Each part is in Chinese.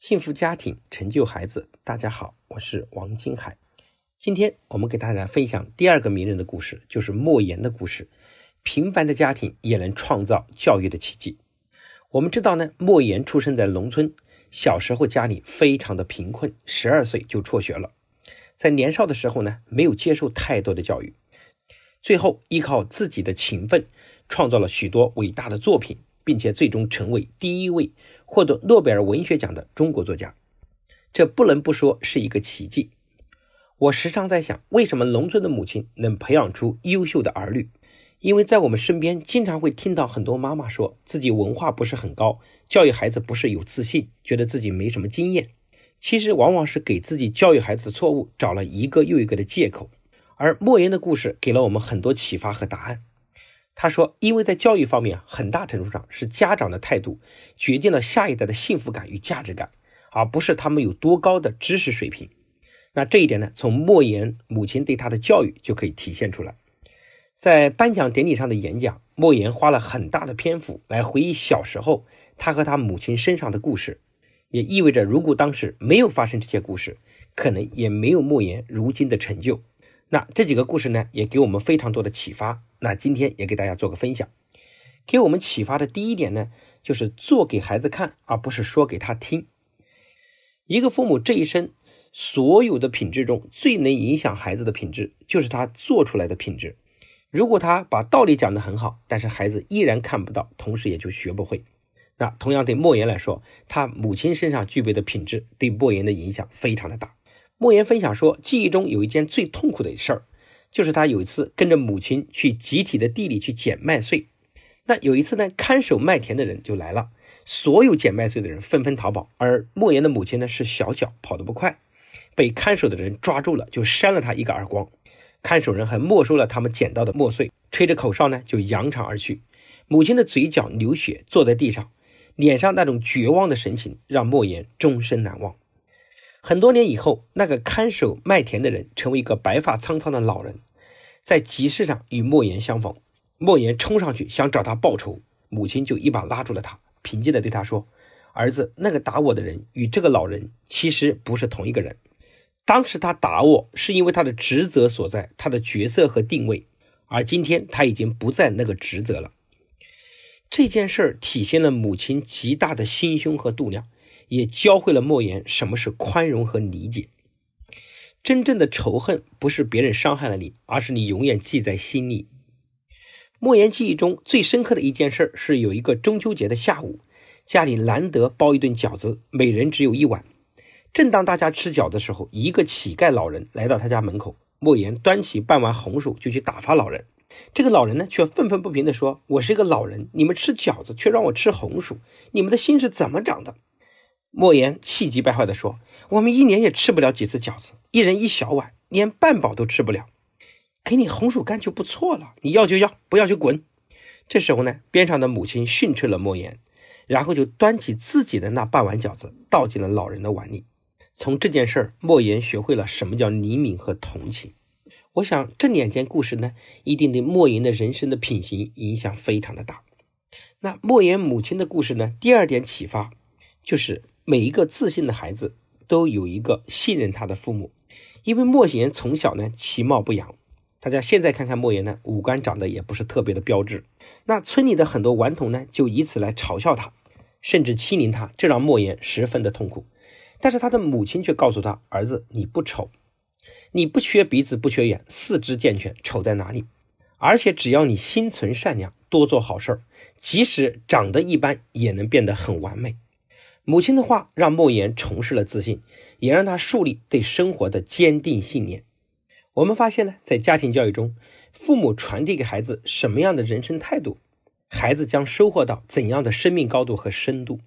幸福家庭成就孩子，大家好，我是王金海。今天我们给大家分享第二个名人的故事，就是莫言的故事。平凡的家庭也能创造教育的奇迹。我们知道呢，莫言出生在农村，小时候家里非常的贫困，十二岁就辍学了。在年少的时候呢，没有接受太多的教育，最后依靠自己的勤奋，创造了许多伟大的作品。并且最终成为第一位获得诺贝尔文学奖的中国作家，这不能不说是一个奇迹。我时常在想，为什么农村的母亲能培养出优秀的儿女？因为在我们身边，经常会听到很多妈妈说自己文化不是很高，教育孩子不是有自信，觉得自己没什么经验。其实往往是给自己教育孩子的错误找了一个又一个的借口。而莫言的故事给了我们很多启发和答案。他说：“因为在教育方面，很大程度上是家长的态度决定了下一代的幸福感与价值感，而不是他们有多高的知识水平。那这一点呢，从莫言母亲对他的教育就可以体现出来。在颁奖典礼上的演讲，莫言花了很大的篇幅来回忆小时候他和他母亲身上的故事，也意味着如果当时没有发生这些故事，可能也没有莫言如今的成就。那这几个故事呢，也给我们非常多的启发。”那今天也给大家做个分享，给我们启发的第一点呢，就是做给孩子看，而不是说给他听。一个父母这一生所有的品质中，最能影响孩子的品质，就是他做出来的品质。如果他把道理讲得很好，但是孩子依然看不到，同时也就学不会。那同样对莫言来说，他母亲身上具备的品质，对莫言的影响非常的大。莫言分享说，记忆中有一件最痛苦的事儿。就是他有一次跟着母亲去集体的地里去捡麦穗，那有一次呢，看守麦田的人就来了，所有捡麦穗的人纷纷逃跑，而莫言的母亲呢是小脚，跑得不快，被看守的人抓住了，就扇了他一个耳光，看守人还没收了他们捡到的麦穗，吹着口哨呢就扬长而去，母亲的嘴角流血，坐在地上，脸上那种绝望的神情让莫言终身难忘。很多年以后，那个看守麦田的人成为一个白发苍苍的老人，在集市上与莫言相逢。莫言冲上去想找他报仇，母亲就一把拉住了他，平静地对他说：“儿子，那个打我的人与这个老人其实不是同一个人。当时他打我是因为他的职责所在，他的角色和定位，而今天他已经不在那个职责了。”这件事儿体现了母亲极大的心胸和度量。也教会了莫言什么是宽容和理解。真正的仇恨不是别人伤害了你，而是你永远记在心里。莫言记忆中最深刻的一件事是，有一个中秋节的下午，家里难得包一顿饺子，每人只有一碗。正当大家吃饺子的时候，一个乞丐老人来到他家门口，莫言端起半碗红薯就去打发老人。这个老人呢，却愤愤不平地说：“我是一个老人，你们吃饺子却让我吃红薯，你们的心是怎么长的？”莫言气急败坏地说：“我们一年也吃不了几次饺子，一人一小碗，连半饱都吃不了。给你红薯干就不错了，你要就要，不要就滚。”这时候呢，边上的母亲训斥了莫言，然后就端起自己的那半碗饺子倒进了老人的碗里。从这件事儿，莫言学会了什么叫怜悯和同情。我想这两件故事呢，一定对莫言的人生的品行影响非常的大。那莫言母亲的故事呢？第二点启发就是。每一个自信的孩子都有一个信任他的父母，因为莫言从小呢其貌不扬，大家现在看看莫言呢，五官长得也不是特别的标致。那村里的很多顽童呢，就以此来嘲笑他，甚至欺凌他，这让莫言十分的痛苦。但是他的母亲却告诉他：“儿子，你不丑，你不缺鼻子，不缺眼，四肢健全，丑在哪里？而且只要你心存善良，多做好事儿，即使长得一般，也能变得很完美。”母亲的话让莫言重拾了自信，也让他树立对生活的坚定信念。我们发现呢，在家庭教育中，父母传递给孩子什么样的人生态度，孩子将收获到怎样的生命高度和深度。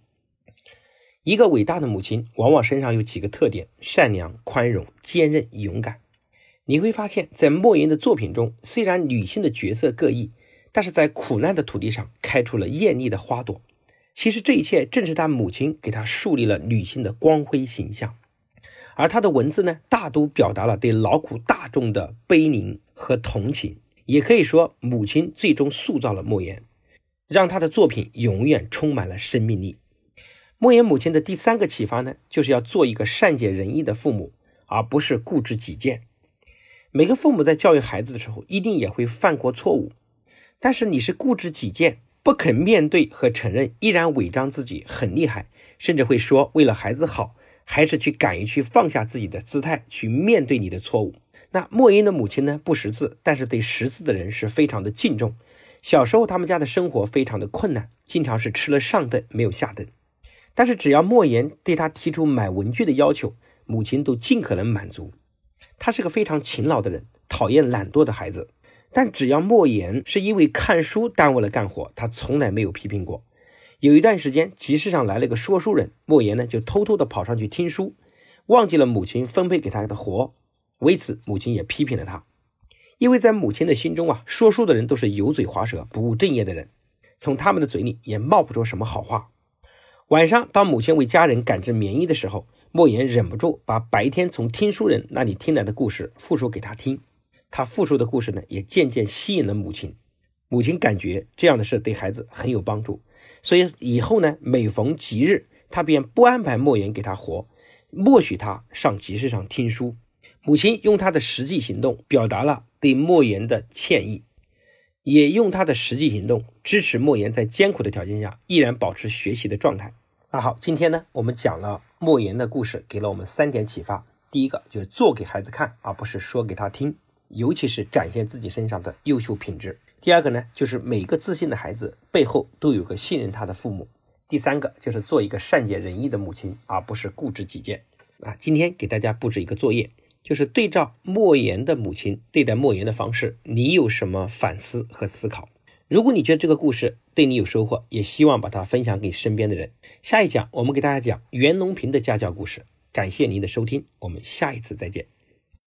一个伟大的母亲往往身上有几个特点：善良、宽容、坚韧、勇敢。你会发现在莫言的作品中，虽然女性的角色各异，但是在苦难的土地上开出了艳丽的花朵。其实这一切正是他母亲给他树立了女性的光辉形象，而他的文字呢，大都表达了对劳苦大众的悲悯和同情。也可以说，母亲最终塑造了莫言，让他的作品永远充满了生命力。莫言母亲的第三个启发呢，就是要做一个善解人意的父母，而不是固执己见。每个父母在教育孩子的时候，一定也会犯过错误，但是你是固执己见，不肯面对和承认，依然伪装自己很厉害，甚至会说为了孩子好，还是去敢于去放下自己的姿态，去面对你的错误。那莫言的母亲呢，不识字，但是对识字的人是非常的敬重。小时候他们家的生活非常的困难，经常是吃了上顿没有下顿。但是只要莫言对他提出买文具的要求，母亲都尽可能满足。他是个非常勤劳的人，讨厌懒惰的孩子。但只要莫言是因为看书耽误了干活，他从来没有批评过。有一段时间，集市上来了个说书人，莫言呢就偷偷的跑上去听书，忘记了母亲分配给他的活。为此，母亲也批评了他，因为在母亲的心中啊，说书的人都是油嘴滑舌、不务正业的人，从他们的嘴里也冒不出什么好话。晚上，当母亲为家人赶制棉衣的时候，莫言忍不住把白天从听书人那里听来的故事复述给他听。他复述的故事呢，也渐渐吸引了母亲。母亲感觉这样的事对孩子很有帮助，所以以后呢，每逢吉日，他便不安排莫言给他活，默许他上集市上听书。母亲用他的实际行动表达了对莫言的歉意。也用他的实际行动支持莫言在艰苦的条件下依然保持学习的状态。那好，今天呢，我们讲了莫言的故事，给了我们三点启发。第一个就是做给孩子看，而不是说给他听，尤其是展现自己身上的优秀品质。第二个呢，就是每个自信的孩子背后都有个信任他的父母。第三个就是做一个善解人意的母亲，而不是固执己见。啊，今天给大家布置一个作业。就是对照莫言的母亲对待莫言的方式，你有什么反思和思考？如果你觉得这个故事对你有收获，也希望把它分享给身边的人。下一讲我们给大家讲袁隆平的家教故事。感谢您的收听，我们下一次再见。